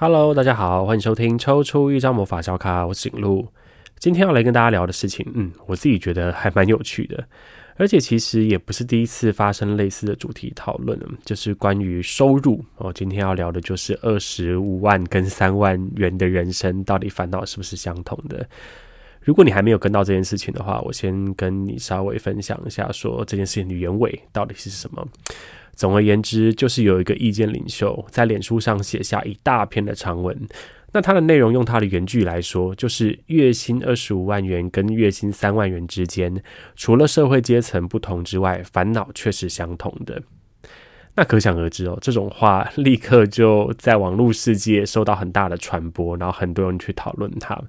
Hello，大家好，欢迎收听抽出一张魔法小卡，我是景路。今天要来跟大家聊的事情，嗯，我自己觉得还蛮有趣的，而且其实也不是第一次发生类似的主题讨论，就是关于收入哦。今天要聊的就是二十五万跟三万元的人生，到底烦恼是不是相同的？如果你还没有跟到这件事情的话，我先跟你稍微分享一下，说这件事情的原委到底是什么。总而言之，就是有一个意见领袖在脸书上写下一大篇的长文。那它的内容用它的原句来说，就是月薪二十五万元跟月薪三万元之间，除了社会阶层不同之外，烦恼却是相同的。那可想而知哦，这种话立刻就在网络世界受到很大的传播，然后很多人去讨论它。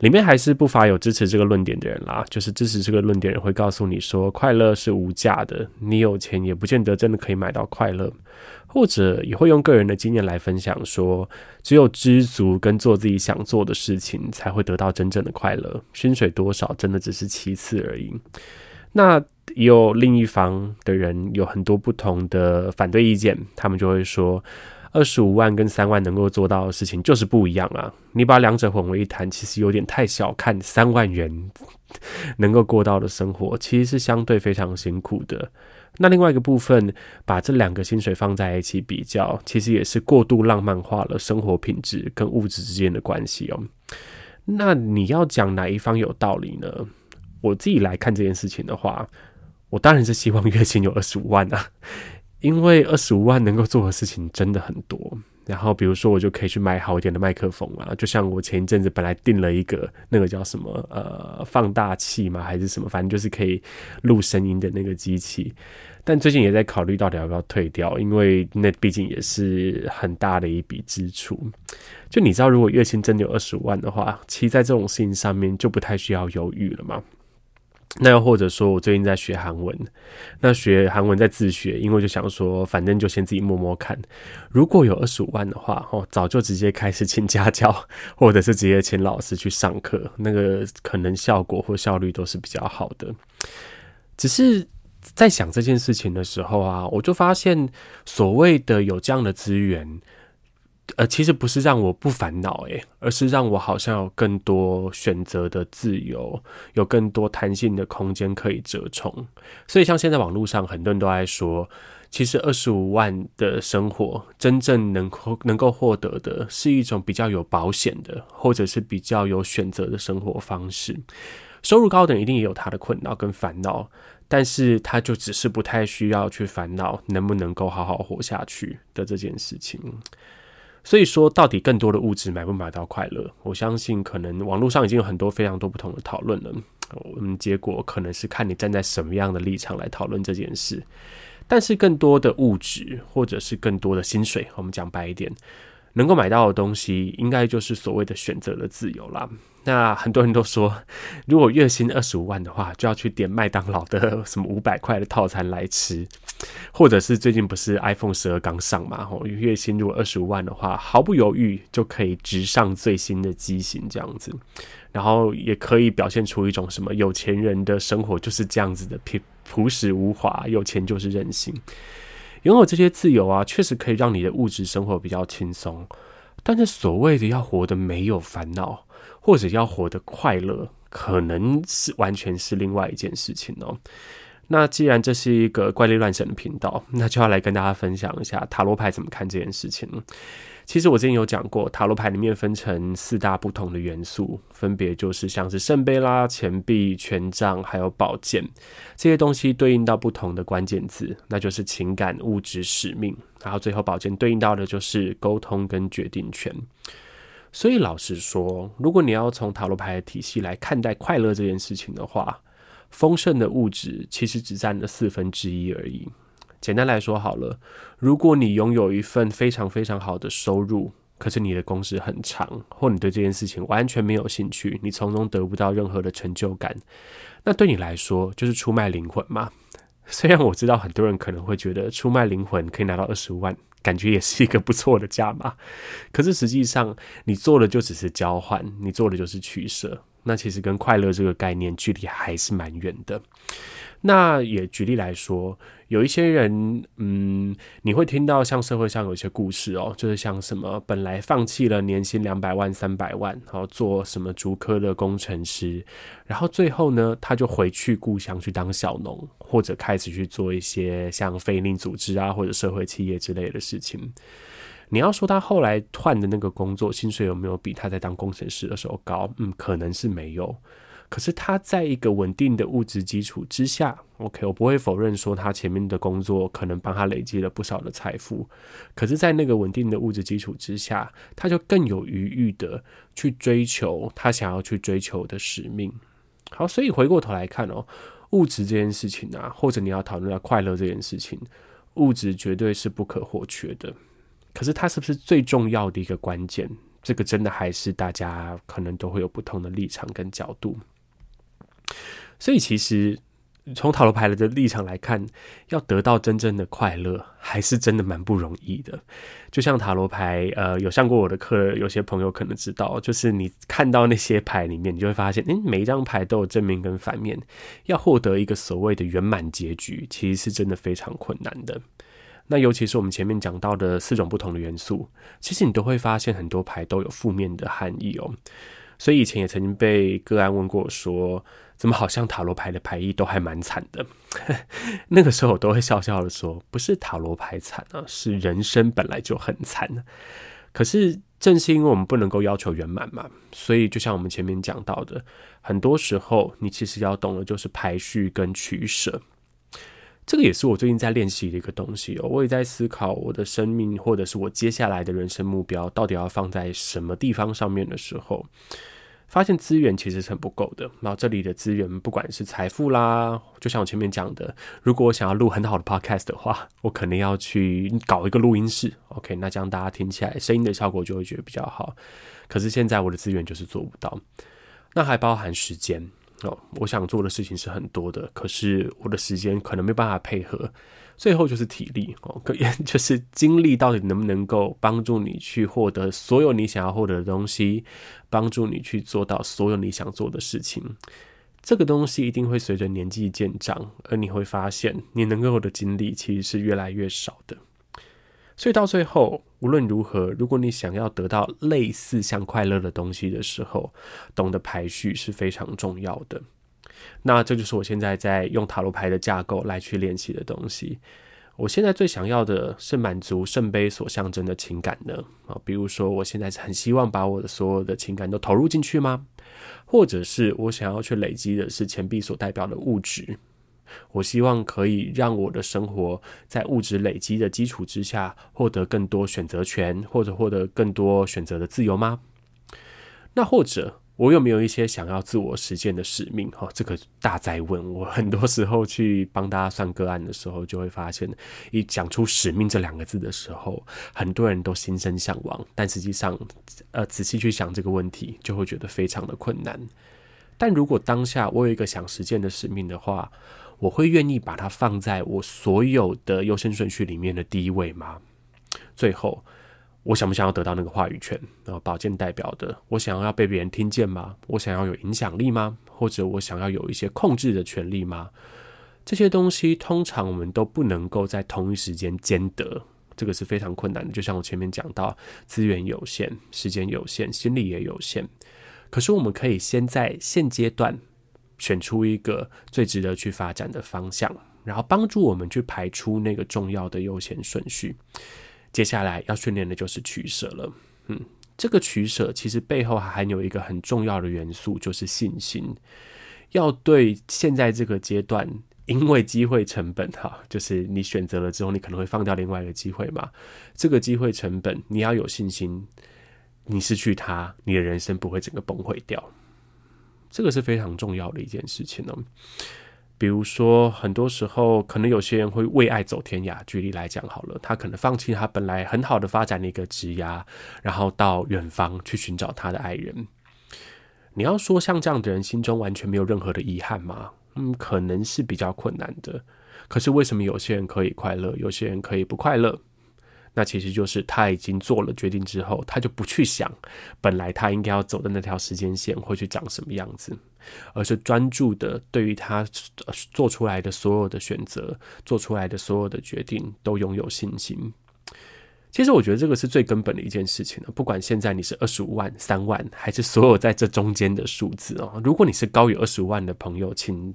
里面还是不乏有支持这个论点的人啦，就是支持这个论点人会告诉你说，快乐是无价的，你有钱也不见得真的可以买到快乐，或者也会用个人的经验来分享说，只有知足跟做自己想做的事情，才会得到真正的快乐，薪水多少真的只是其次而已。那也有另一方的人有很多不同的反对意见，他们就会说，二十五万跟三万能够做到的事情就是不一样啊！你把两者混为一谈，其实有点太小看三万元能够过到的生活，其实是相对非常辛苦的。那另外一个部分，把这两个薪水放在一起比较，其实也是过度浪漫化了生活品质跟物质之间的关系哦。那你要讲哪一方有道理呢？我自己来看这件事情的话，我当然是希望月薪有二十五万啊，因为二十五万能够做的事情真的很多。然后比如说，我就可以去买好一点的麦克风啊，就像我前一阵子本来订了一个那个叫什么呃放大器嘛，还是什么，反正就是可以录声音的那个机器。但最近也在考虑到底要不要退掉，因为那毕竟也是很大的一笔支出。就你知道，如果月薪真的有二十五万的话，其实在这种事情上面就不太需要犹豫了嘛。那又或者说，我最近在学韩文，那学韩文在自学，因为就想说，反正就先自己摸摸看。如果有二十五万的话，哦，早就直接开始请家教，或者是直接请老师去上课，那个可能效果或效率都是比较好的。只是在想这件事情的时候啊，我就发现，所谓的有这样的资源。呃，其实不是让我不烦恼诶，而是让我好像有更多选择的自由，有更多弹性的空间可以折冲。所以，像现在网络上很多人都在说，其实二十五万的生活，真正能够能够获得的是一种比较有保险的，或者是比较有选择的生活方式。收入高的人一定也有他的困扰跟烦恼，但是他就只是不太需要去烦恼能不能够好好活下去的这件事情。所以说，到底更多的物质买不买到快乐？我相信，可能网络上已经有很多非常多不同的讨论了。嗯，结果可能是看你站在什么样的立场来讨论这件事。但是，更多的物质，或者是更多的薪水，我们讲白一点，能够买到的东西，应该就是所谓的选择的自由啦。那很多人都说，如果月薪二十五万的话，就要去点麦当劳的什么五百块的套餐来吃，或者是最近不是 iPhone 十二刚上嘛？吼，月薪如果二十五万的话，毫不犹豫就可以直上最新的机型这样子，然后也可以表现出一种什么有钱人的生活就是这样子的朴朴实无华，有钱就是任性。拥有这些自由啊，确实可以让你的物质生活比较轻松，但是所谓的要活得没有烦恼。或者要活得快乐，可能是完全是另外一件事情哦。那既然这是一个怪力乱神的频道，那就要来跟大家分享一下塔罗牌怎么看这件事情。其实我之前有讲过，塔罗牌里面分成四大不同的元素，分别就是像是圣杯啦、钱币、权杖，还有宝剑这些东西对应到不同的关键字，那就是情感、物质、使命。然后最后宝剑对应到的就是沟通跟决定权。所以老实说，如果你要从塔罗牌的体系来看待快乐这件事情的话，丰盛的物质其实只占了四分之一而已。简单来说好了，如果你拥有一份非常非常好的收入，可是你的工时很长，或你对这件事情完全没有兴趣，你从中得不到任何的成就感，那对你来说就是出卖灵魂嘛。虽然我知道很多人可能会觉得出卖灵魂可以拿到二十五万。感觉也是一个不错的价码，可是实际上你做的就只是交换，你做的就是取舍。那其实跟快乐这个概念距离还是蛮远的。那也举例来说，有一些人，嗯，你会听到像社会上有一些故事哦，就是像什么本来放弃了年薪两百万、三百万，然后做什么竹科的工程师，然后最后呢，他就回去故乡去当小农，或者开始去做一些像非营利组织啊或者社会企业之类的事情。你要说他后来换的那个工作薪水有没有比他在当工程师的时候高？嗯，可能是没有。可是他在一个稳定的物质基础之下，OK，我不会否认说他前面的工作可能帮他累积了不少的财富。可是，在那个稳定的物质基础之下，他就更有余裕的去追求他想要去追求的使命。好，所以回过头来看哦，物质这件事情啊，或者你要讨论到快乐这件事情，物质绝对是不可或缺的。可是，它是不是最重要的一个关键？这个真的还是大家可能都会有不同的立场跟角度。所以，其实从塔罗牌的立场来看，要得到真正的快乐，还是真的蛮不容易的。就像塔罗牌，呃，有上过我的课，有些朋友可能知道，就是你看到那些牌里面，你就会发现，诶，每一张牌都有正面跟反面。要获得一个所谓的圆满结局，其实是真的非常困难的。那尤其是我们前面讲到的四种不同的元素，其实你都会发现很多牌都有负面的含义哦。所以以前也曾经被个案问过，说怎么好像塔罗牌的牌意都还蛮惨的。那个时候我都会笑笑的说，不是塔罗牌惨啊，是人生本来就很惨。可是正是因为我们不能够要求圆满嘛，所以就像我们前面讲到的，很多时候你其实要懂的就是排序跟取舍。这个也是我最近在练习的一个东西哦。我也在思考我的生命，或者是我接下来的人生目标，到底要放在什么地方上面的时候，发现资源其实是很不够的。那这里的资源，不管是财富啦，就像我前面讲的，如果我想要录很好的 podcast 的话，我可能要去搞一个录音室。OK，那这样大家听起来声音的效果就会觉得比较好。可是现在我的资源就是做不到，那还包含时间。哦，我想做的事情是很多的，可是我的时间可能没办法配合，最后就是体力哦，可 也就是精力到底能不能够帮助你去获得所有你想要获得的东西，帮助你去做到所有你想做的事情，这个东西一定会随着年纪渐长，而你会发现你能够的精力其实是越来越少的。所以到最后，无论如何，如果你想要得到类似像快乐的东西的时候，懂得排序是非常重要的。那这就是我现在在用塔罗牌的架构来去练习的东西。我现在最想要的是满足圣杯所象征的情感呢？啊，比如说，我现在很希望把我的所有的情感都投入进去吗？或者是我想要去累积的是钱币所代表的物质？我希望可以让我的生活在物质累积的基础之下，获得更多选择权，或者获得更多选择的自由吗？那或者我有没有一些想要自我实践的使命？哈，这个大哉问。我很多时候去帮大家算个案的时候，就会发现，一讲出使命这两个字的时候，很多人都心生向往，但实际上，呃，仔细去想这个问题，就会觉得非常的困难。但如果当下我有一个想实践的使命的话，我会愿意把它放在我所有的优先顺序里面的第一位吗？最后，我想不想要得到那个话语权？然后宝剑代表的，我想要被别人听见吗？我想要有影响力吗？或者我想要有一些控制的权利吗？这些东西通常我们都不能够在同一时间兼得，这个是非常困难的。就像我前面讲到，资源有限，时间有限，心力也有限。可是我们可以先在现阶段。选出一个最值得去发展的方向，然后帮助我们去排出那个重要的优先顺序。接下来要训练的就是取舍了。嗯，这个取舍其实背后还有一个很重要的元素，就是信心。要对现在这个阶段，因为机会成本哈，就是你选择了之后，你可能会放掉另外一个机会嘛。这个机会成本，你要有信心，你失去它，你的人生不会整个崩溃掉。这个是非常重要的一件事情呢。比如说，很多时候可能有些人会为爱走天涯。举例来讲好了，他可能放弃他本来很好的发展的一个职涯，然后到远方去寻找他的爱人。你要说像这样的人心中完全没有任何的遗憾吗？嗯，可能是比较困难的。可是为什么有些人可以快乐，有些人可以不快乐？那其实就是他已经做了决定之后，他就不去想本来他应该要走的那条时间线会去长什么样子，而是专注的对于他做出来的所有的选择、做出来的所有的决定都拥有信心。其实我觉得这个是最根本的一件事情了。不管现在你是二十五万、三万，还是所有在这中间的数字哦，如果你是高于二十五万的朋友，请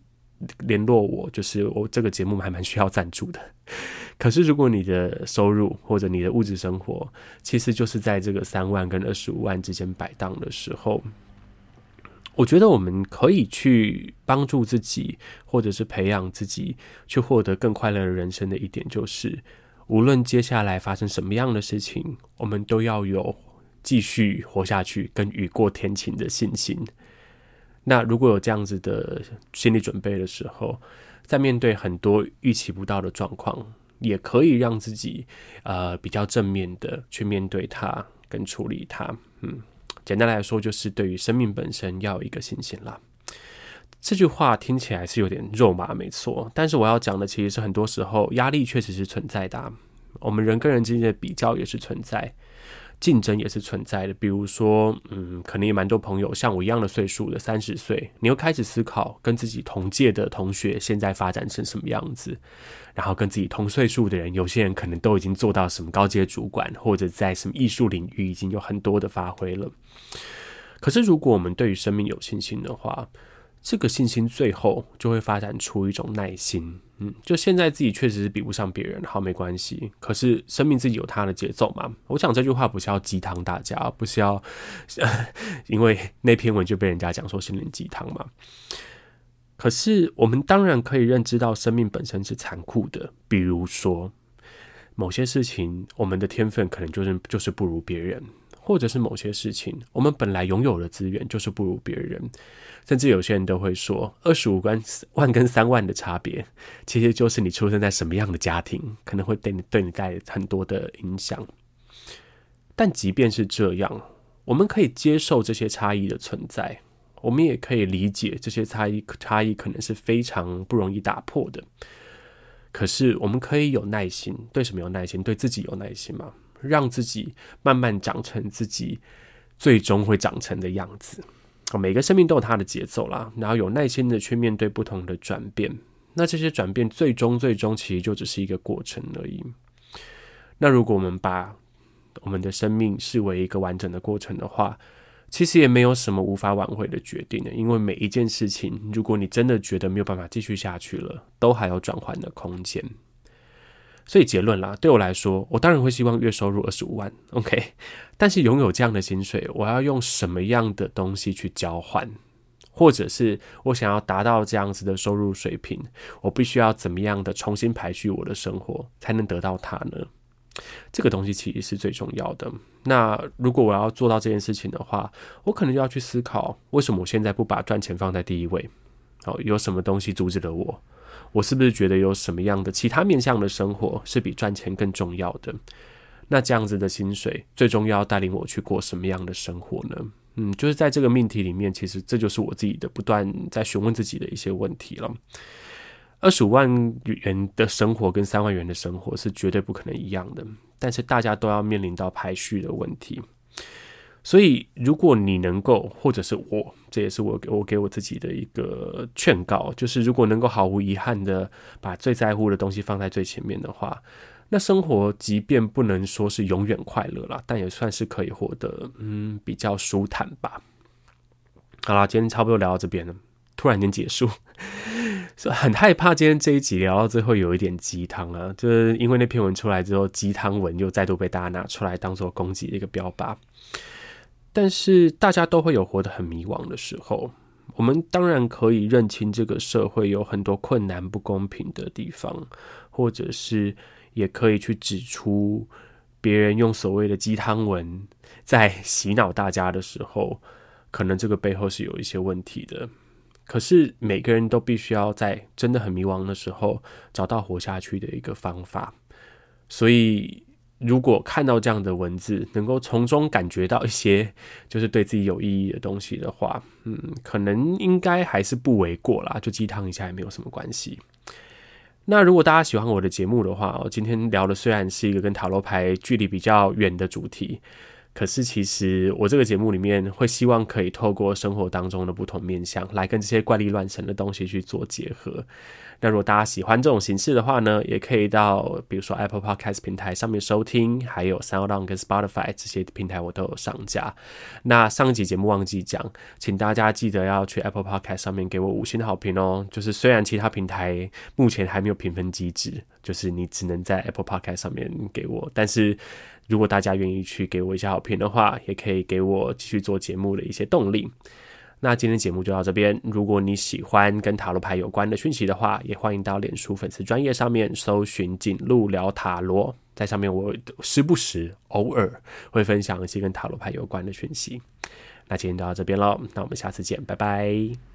联络我。就是我这个节目还蛮需要赞助的。可是如果你的收入或者你的物质生活，其实就是在这个三万跟二十五万之间摆荡的时候，我觉得我们可以去帮助自己，或者是培养自己，去获得更快乐的人生的一点就是。无论接下来发生什么样的事情，我们都要有继续活下去跟雨过天晴的信心。那如果有这样子的心理准备的时候，在面对很多预期不到的状况，也可以让自己呃比较正面的去面对它跟处理它。嗯，简单来说，就是对于生命本身要有一个信心啦。这句话听起来是有点肉麻，没错。但是我要讲的其实是很多时候压力确实是存在的啊。我们人跟人之间的比较也是存在，竞争也是存在的。比如说，嗯，可能也蛮多朋友像我一样的岁数的三十岁，你又开始思考跟自己同届的同学现在发展成什么样子，然后跟自己同岁数的人，有些人可能都已经做到什么高阶主管，或者在什么艺术领域已经有很多的发挥了。可是，如果我们对于生命有信心的话，这个信心最后就会发展出一种耐心，嗯，就现在自己确实是比不上别人，好，没关系。可是生命自己有它的节奏嘛。我想这句话不是要鸡汤大家，不是要，因为那篇文就被人家讲说心灵鸡汤嘛。可是我们当然可以认知到生命本身是残酷的，比如说某些事情，我们的天分可能就是就是不如别人。或者是某些事情，我们本来拥有的资源就是不如别人，甚至有些人都会说，二十五万跟三万的差别，其实就是你出生在什么样的家庭，可能会对你对你带来很多的影响。但即便是这样，我们可以接受这些差异的存在，我们也可以理解这些差异差异可能是非常不容易打破的。可是我们可以有耐心，对什么有耐心？对自己有耐心吗？让自己慢慢长成自己最终会长成的样子。每个生命都有它的节奏啦，然后有耐心的去面对不同的转变。那这些转变最终最终其实就只是一个过程而已。那如果我们把我们的生命视为一个完整的过程的话，其实也没有什么无法挽回的决定的，因为每一件事情，如果你真的觉得没有办法继续下去了，都还有转换的空间。所以结论啦，对我来说，我当然会希望月收入二十五万，OK。但是拥有这样的薪水，我要用什么样的东西去交换？或者是我想要达到这样子的收入水平，我必须要怎么样的重新排序我的生活，才能得到它呢？这个东西其实是最重要的。那如果我要做到这件事情的话，我可能就要去思考，为什么我现在不把赚钱放在第一位？哦，有什么东西阻止了我？我是不是觉得有什么样的其他面向的生活是比赚钱更重要的？那这样子的薪水最终要带领我去过什么样的生活呢？嗯，就是在这个命题里面，其实这就是我自己的不断在询问自己的一些问题了。二十五万元的生活跟三万元的生活是绝对不可能一样的，但是大家都要面临到排序的问题。所以，如果你能够，或者是我，这也是我我给我自己的一个劝告，就是如果能够毫无遗憾的把最在乎的东西放在最前面的话，那生活即便不能说是永远快乐啦，但也算是可以活得嗯比较舒坦吧。好啦，今天差不多聊到这边了，突然间结束，所以很害怕今天这一集聊到最后有一点鸡汤啊，就是因为那篇文出来之后，鸡汤文又再度被大家拿出来当做攻击的一个标靶。但是大家都会有活得很迷惘的时候，我们当然可以认清这个社会有很多困难、不公平的地方，或者是也可以去指出别人用所谓的鸡汤文在洗脑大家的时候，可能这个背后是有一些问题的。可是每个人都必须要在真的很迷惘的时候，找到活下去的一个方法，所以。如果看到这样的文字，能够从中感觉到一些 就是对自己有意义的东西的话，嗯，可能应该还是不为过啦，就鸡汤一下也没有什么关系。那如果大家喜欢我的节目的话，我今天聊的虽然是一个跟塔罗牌距离比较远的主题，可是其实我这个节目里面会希望可以透过生活当中的不同面向，来跟这些怪力乱神的东西去做结合。那如果大家喜欢这种形式的话呢，也可以到比如说 Apple Podcast 平台上面收听，还有 SoundOn 跟 Spotify 这些平台我都有上架。那上一集节目忘记讲，请大家记得要去 Apple Podcast 上面给我五星好评哦。就是虽然其他平台目前还没有评分机制，就是你只能在 Apple Podcast 上面给我，但是如果大家愿意去给我一些好评的话，也可以给我继续做节目的一些动力。那今天节目就到这边。如果你喜欢跟塔罗牌有关的讯息的话，也欢迎到脸书粉丝专页上面搜寻“锦鹿聊塔罗”。在上面我时不时、偶尔会分享一些跟塔罗牌有关的讯息。那今天就到这边喽，那我们下次见，拜拜。